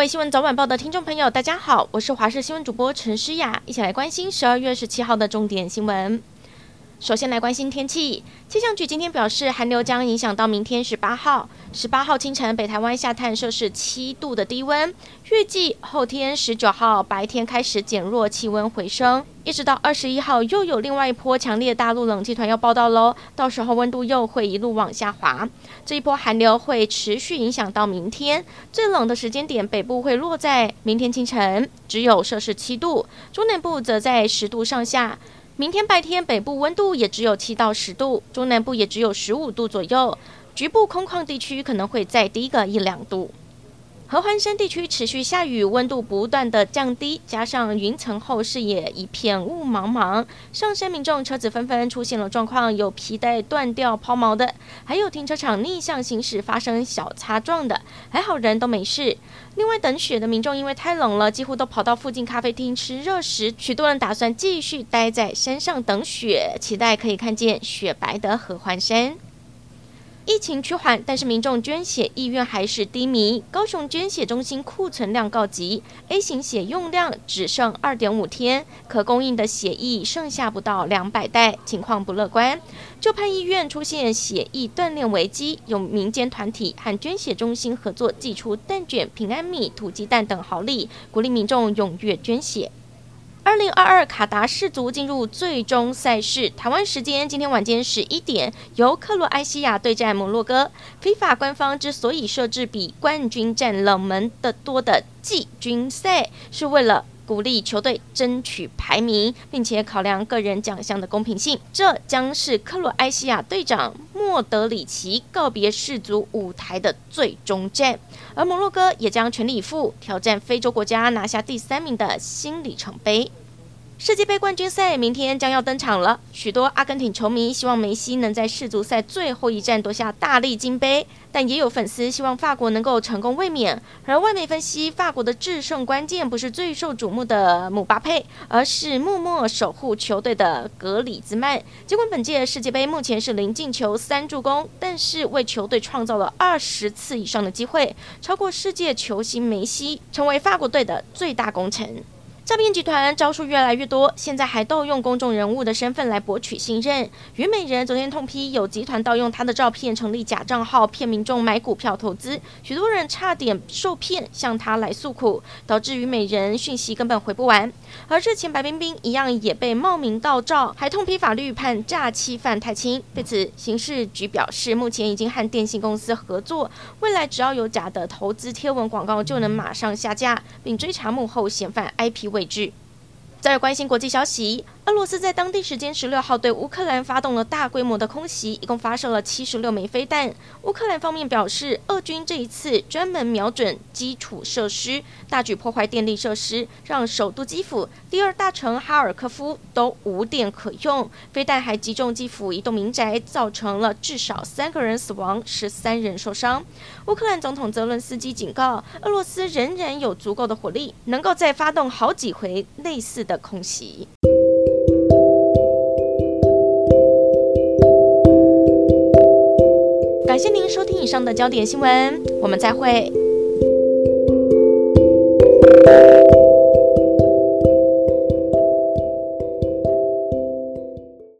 各位新闻早晚报的听众朋友，大家好，我是华视新闻主播陈诗雅，一起来关心十二月十七号的重点新闻。首先来关心天气，气象局今天表示，寒流将影响到明天十八号。十八号清晨，北台湾下探摄氏七度的低温，预计后天十九号白天开始减弱，气温回升，一直到二十一号又有另外一波强烈大陆冷气团要报道喽，到时候温度又会一路往下滑。这一波寒流会持续影响到明天，最冷的时间点，北部会落在明天清晨，只有摄氏七度，中南部则在十度上下。明天白天，北部温度也只有七到十度，中南部也只有十五度左右，局部空旷地区可能会再低个一两度。合欢山地区持续下雨，温度不断的降低，加上云层后视野一片雾茫茫，上山民众车子纷纷出现了状况，有皮带断掉抛锚的，还有停车场逆向行驶发生小擦撞的，还好人都没事。另外等雪的民众因为太冷了，几乎都跑到附近咖啡厅吃热食，许多人打算继续待在山上等雪，期待可以看见雪白的合欢山。疫情趋缓，但是民众捐血意愿还是低迷。高雄捐血中心库存量告急，A 型血用量只剩二点五天，可供应的血液剩下不到两百袋，情况不乐观。就盼医院出现血液断裂危机，有民间团体和捐血中心合作，寄出蛋卷、平安米、土鸡蛋等好礼，鼓励民众踊跃捐血。二零二二卡达世足进入最终赛事，台湾时间今天晚间十一点，由克罗埃西亚对战摩洛哥。FIFA 官方之所以设置比冠军战冷门的多的季军赛，是为了鼓励球队争取排名，并且考量个人奖项的公平性。这将是克罗埃西亚队长莫德里奇告别世足舞台的最终战，而摩洛哥也将全力以赴挑战非洲国家拿下第三名的新里程碑。世界杯冠军赛明天将要登场了，许多阿根廷球迷希望梅西能在世足赛最后一战夺下大力金杯，但也有粉丝希望法国能够成功卫冕。而外媒分析，法国的制胜关键不是最受瞩目的姆巴佩，而是默默守护球队的格里兹曼。尽管本届世界杯目前是零进球三助攻，但是为球队创造了二十次以上的机会，超过世界球星梅西，成为法国队的最大功臣。诈骗集团招数越来越多，现在还盗用公众人物的身份来博取信任。虞美人昨天痛批，有集团盗用她的照片成立假账号，骗民众买股票投资，许多人差点受骗，向她来诉苦，导致虞美人讯息根本回不完。而日前白冰冰一样也被冒名盗照，还痛批法律判诈欺犯太轻。对此，刑事局表示，目前已经和电信公司合作，未来只要有假的投资贴文广告，就能马上下架，并追查幕后嫌犯 IP 位。置。再来关心国际消息。俄罗斯在当地时间十六号对乌克兰发动了大规模的空袭，一共发射了七十六枚飞弹。乌克兰方面表示，俄军这一次专门瞄准基础设施，大举破坏电力设施，让首都基辅、第二大城哈尔科夫都无电可用。飞弹还击中基辅一栋民宅，造成了至少三个人死亡，十三人受伤。乌克兰总统泽伦斯基警告，俄罗斯仍然有足够的火力，能够再发动好几回类似的空袭。谢您收听以上的焦点新闻，我们再会。